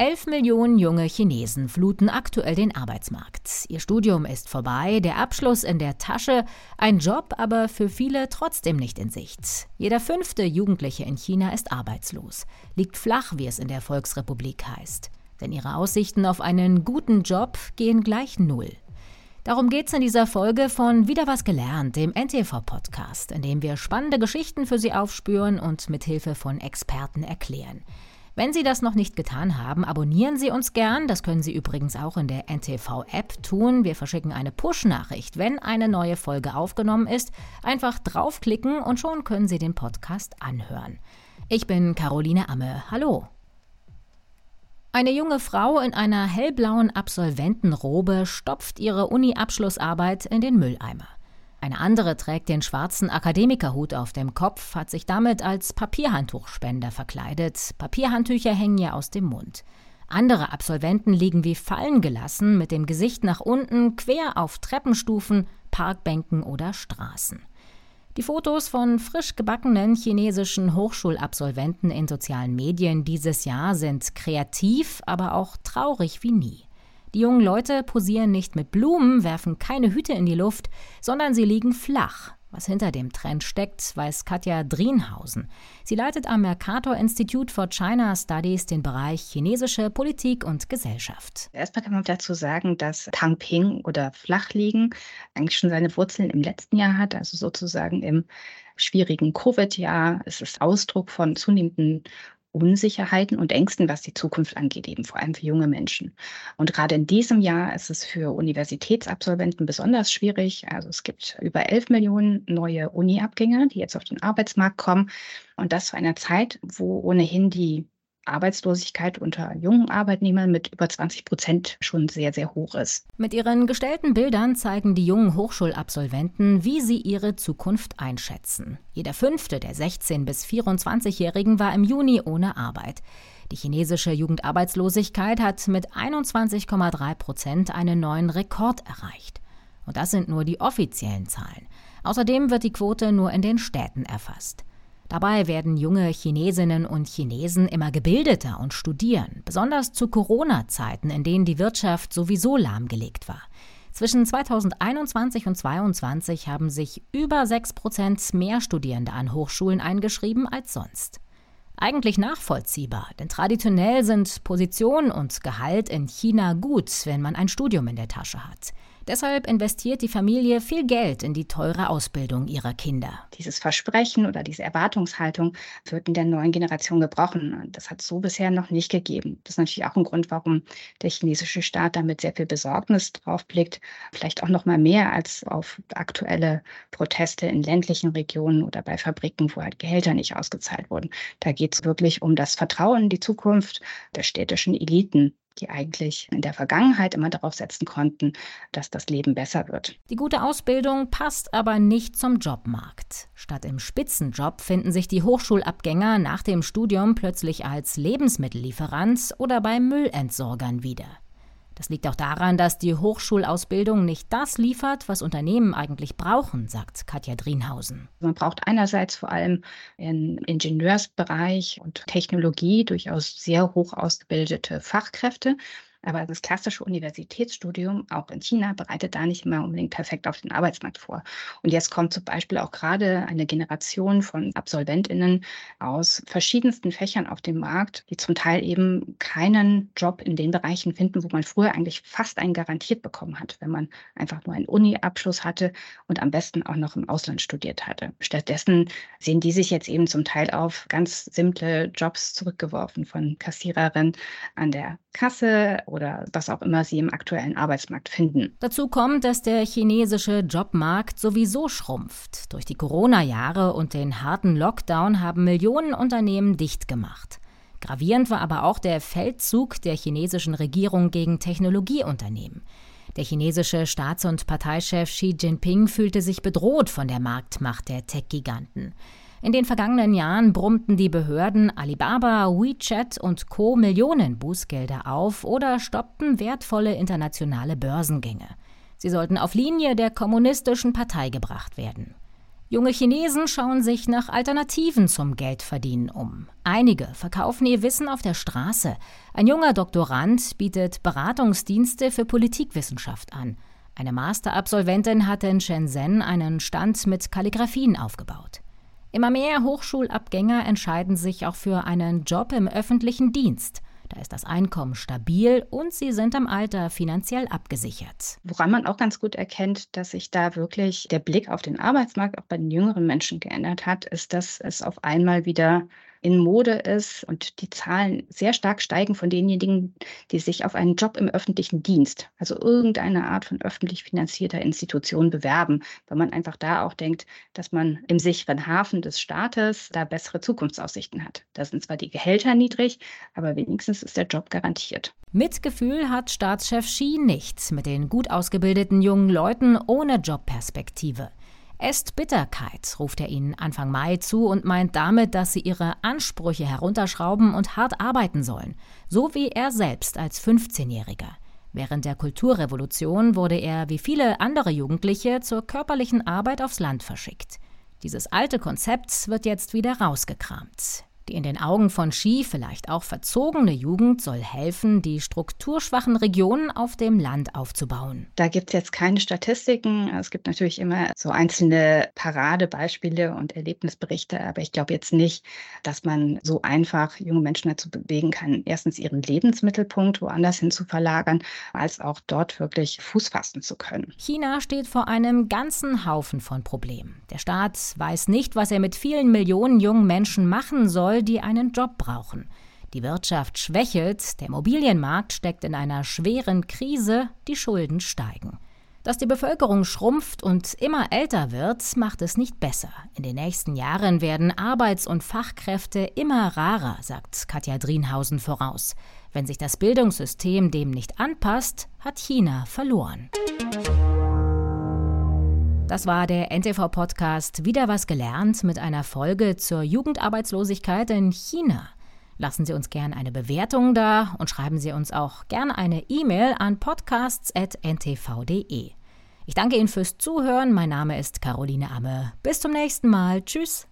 Elf Millionen junge Chinesen fluten aktuell den Arbeitsmarkt. Ihr Studium ist vorbei, der Abschluss in der Tasche, ein Job aber für viele trotzdem nicht in Sicht. Jeder fünfte Jugendliche in China ist arbeitslos, liegt flach, wie es in der Volksrepublik heißt. Denn ihre Aussichten auf einen guten Job gehen gleich null. Darum geht's in dieser Folge von Wieder was gelernt, dem NTV-Podcast, in dem wir spannende Geschichten für Sie aufspüren und mit Hilfe von Experten erklären. Wenn Sie das noch nicht getan haben, abonnieren Sie uns gern. Das können Sie übrigens auch in der NTV-App tun. Wir verschicken eine Push-Nachricht, wenn eine neue Folge aufgenommen ist. Einfach draufklicken und schon können Sie den Podcast anhören. Ich bin Caroline Amme. Hallo. Eine junge Frau in einer hellblauen Absolventenrobe stopft ihre Uni-Abschlussarbeit in den Mülleimer. Eine andere trägt den schwarzen Akademikerhut auf dem Kopf, hat sich damit als Papierhandtuchspender verkleidet. Papierhandtücher hängen ihr aus dem Mund. Andere Absolventen liegen wie fallen gelassen, mit dem Gesicht nach unten, quer auf Treppenstufen, Parkbänken oder Straßen. Die Fotos von frisch gebackenen chinesischen Hochschulabsolventen in sozialen Medien dieses Jahr sind kreativ, aber auch traurig wie nie. Die jungen Leute posieren nicht mit Blumen, werfen keine Hüte in die Luft, sondern sie liegen flach. Was hinter dem Trend steckt, weiß Katja Drienhausen. Sie leitet am Mercator Institute for China Studies den Bereich chinesische Politik und Gesellschaft. Erstmal kann man dazu sagen, dass Tangping oder Flachliegen eigentlich schon seine Wurzeln im letzten Jahr hat, also sozusagen im schwierigen Covid-Jahr. Es ist Ausdruck von zunehmenden Unsicherheiten und Ängsten, was die Zukunft angeht, eben vor allem für junge Menschen. Und gerade in diesem Jahr ist es für Universitätsabsolventen besonders schwierig. Also es gibt über 11 Millionen neue Uni-Abgänger, die jetzt auf den Arbeitsmarkt kommen. Und das zu einer Zeit, wo ohnehin die Arbeitslosigkeit unter jungen Arbeitnehmern mit über 20 Prozent schon sehr, sehr hoch ist. Mit ihren gestellten Bildern zeigen die jungen Hochschulabsolventen, wie sie ihre Zukunft einschätzen. Jeder fünfte der 16- bis 24-Jährigen war im Juni ohne Arbeit. Die chinesische Jugendarbeitslosigkeit hat mit 21,3 Prozent einen neuen Rekord erreicht. Und das sind nur die offiziellen Zahlen. Außerdem wird die Quote nur in den Städten erfasst. Dabei werden junge Chinesinnen und Chinesen immer gebildeter und studieren, besonders zu Corona-Zeiten, in denen die Wirtschaft sowieso lahmgelegt war. Zwischen 2021 und 2022 haben sich über 6 Prozent mehr Studierende an Hochschulen eingeschrieben als sonst. Eigentlich nachvollziehbar, denn traditionell sind Position und Gehalt in China gut, wenn man ein Studium in der Tasche hat. Deshalb investiert die Familie viel Geld in die teure Ausbildung ihrer Kinder. Dieses Versprechen oder diese Erwartungshaltung wird in der neuen Generation gebrochen. Das hat es so bisher noch nicht gegeben. Das ist natürlich auch ein Grund, warum der chinesische Staat da mit sehr viel Besorgnis drauf blickt. Vielleicht auch noch mal mehr als auf aktuelle Proteste in ländlichen Regionen oder bei Fabriken, wo halt Gehälter nicht ausgezahlt wurden. Da geht es wirklich um das Vertrauen in die Zukunft der städtischen Eliten die eigentlich in der Vergangenheit immer darauf setzen konnten, dass das Leben besser wird. Die gute Ausbildung passt aber nicht zum Jobmarkt. Statt im Spitzenjob finden sich die Hochschulabgänger nach dem Studium plötzlich als Lebensmittellieferant oder bei Müllentsorgern wieder. Das liegt auch daran, dass die Hochschulausbildung nicht das liefert, was Unternehmen eigentlich brauchen, sagt Katja Drienhausen. Man braucht einerseits vor allem im Ingenieursbereich und Technologie durchaus sehr hoch ausgebildete Fachkräfte. Aber das klassische Universitätsstudium, auch in China, bereitet da nicht immer unbedingt perfekt auf den Arbeitsmarkt vor. Und jetzt kommt zum Beispiel auch gerade eine Generation von AbsolventInnen aus verschiedensten Fächern auf den Markt, die zum Teil eben keinen Job in den Bereichen finden, wo man früher eigentlich fast einen garantiert bekommen hat, wenn man einfach nur einen Uni-Abschluss hatte und am besten auch noch im Ausland studiert hatte. Stattdessen sehen die sich jetzt eben zum Teil auf ganz simple Jobs zurückgeworfen, von Kassiererin an der Kasse oder was auch immer sie im aktuellen Arbeitsmarkt finden. Dazu kommt, dass der chinesische Jobmarkt sowieso schrumpft. Durch die Corona-Jahre und den harten Lockdown haben Millionen Unternehmen dicht gemacht. Gravierend war aber auch der Feldzug der chinesischen Regierung gegen Technologieunternehmen. Der chinesische Staats- und Parteichef Xi Jinping fühlte sich bedroht von der Marktmacht der Tech-Giganten. In den vergangenen Jahren brummten die Behörden Alibaba, WeChat und Co. Millionen Bußgelder auf oder stoppten wertvolle internationale Börsengänge. Sie sollten auf Linie der kommunistischen Partei gebracht werden. Junge Chinesen schauen sich nach Alternativen zum Geldverdienen um. Einige verkaufen ihr Wissen auf der Straße. Ein junger Doktorand bietet Beratungsdienste für Politikwissenschaft an. Eine Masterabsolventin hatte in Shenzhen einen Stand mit Kalligraphien aufgebaut. Immer mehr Hochschulabgänger entscheiden sich auch für einen Job im öffentlichen Dienst. Da ist das Einkommen stabil und sie sind im Alter finanziell abgesichert. Woran man auch ganz gut erkennt, dass sich da wirklich der Blick auf den Arbeitsmarkt auch bei den jüngeren Menschen geändert hat, ist, dass es auf einmal wieder in Mode ist und die Zahlen sehr stark steigen von denjenigen, die sich auf einen Job im öffentlichen Dienst, also irgendeine Art von öffentlich finanzierter Institution bewerben, weil man einfach da auch denkt, dass man im sicheren Hafen des Staates da bessere Zukunftsaussichten hat. Da sind zwar die Gehälter niedrig, aber wenigstens ist der Job garantiert. Mitgefühl hat Staatschef Xi nicht mit den gut ausgebildeten jungen Leuten ohne Jobperspektive. Esst Bitterkeit, ruft er ihnen Anfang Mai zu und meint damit, dass sie ihre Ansprüche herunterschrauben und hart arbeiten sollen, so wie er selbst als 15-Jähriger. Während der Kulturrevolution wurde er wie viele andere Jugendliche zur körperlichen Arbeit aufs Land verschickt. Dieses alte Konzept wird jetzt wieder rausgekramt. Die in den Augen von Xi vielleicht auch verzogene Jugend soll helfen, die strukturschwachen Regionen auf dem Land aufzubauen. Da gibt es jetzt keine Statistiken. Es gibt natürlich immer so einzelne Paradebeispiele und Erlebnisberichte, aber ich glaube jetzt nicht, dass man so einfach junge Menschen dazu bewegen kann, erstens ihren Lebensmittelpunkt woanders hin zu verlagern, als auch dort wirklich Fuß fassen zu können. China steht vor einem ganzen Haufen von Problemen. Der Staat weiß nicht, was er mit vielen Millionen jungen Menschen machen soll, soll, die einen Job brauchen. Die Wirtschaft schwächelt, der Immobilienmarkt steckt in einer schweren Krise, die Schulden steigen. Dass die Bevölkerung schrumpft und immer älter wird, macht es nicht besser. In den nächsten Jahren werden Arbeits- und Fachkräfte immer rarer, sagt Katja Drienhausen voraus. Wenn sich das Bildungssystem dem nicht anpasst, hat China verloren. Das war der NTV-Podcast Wieder was gelernt mit einer Folge zur Jugendarbeitslosigkeit in China. Lassen Sie uns gerne eine Bewertung da und schreiben Sie uns auch gerne eine E-Mail an podcasts.ntv.de. Ich danke Ihnen fürs Zuhören. Mein Name ist Caroline Amme. Bis zum nächsten Mal. Tschüss.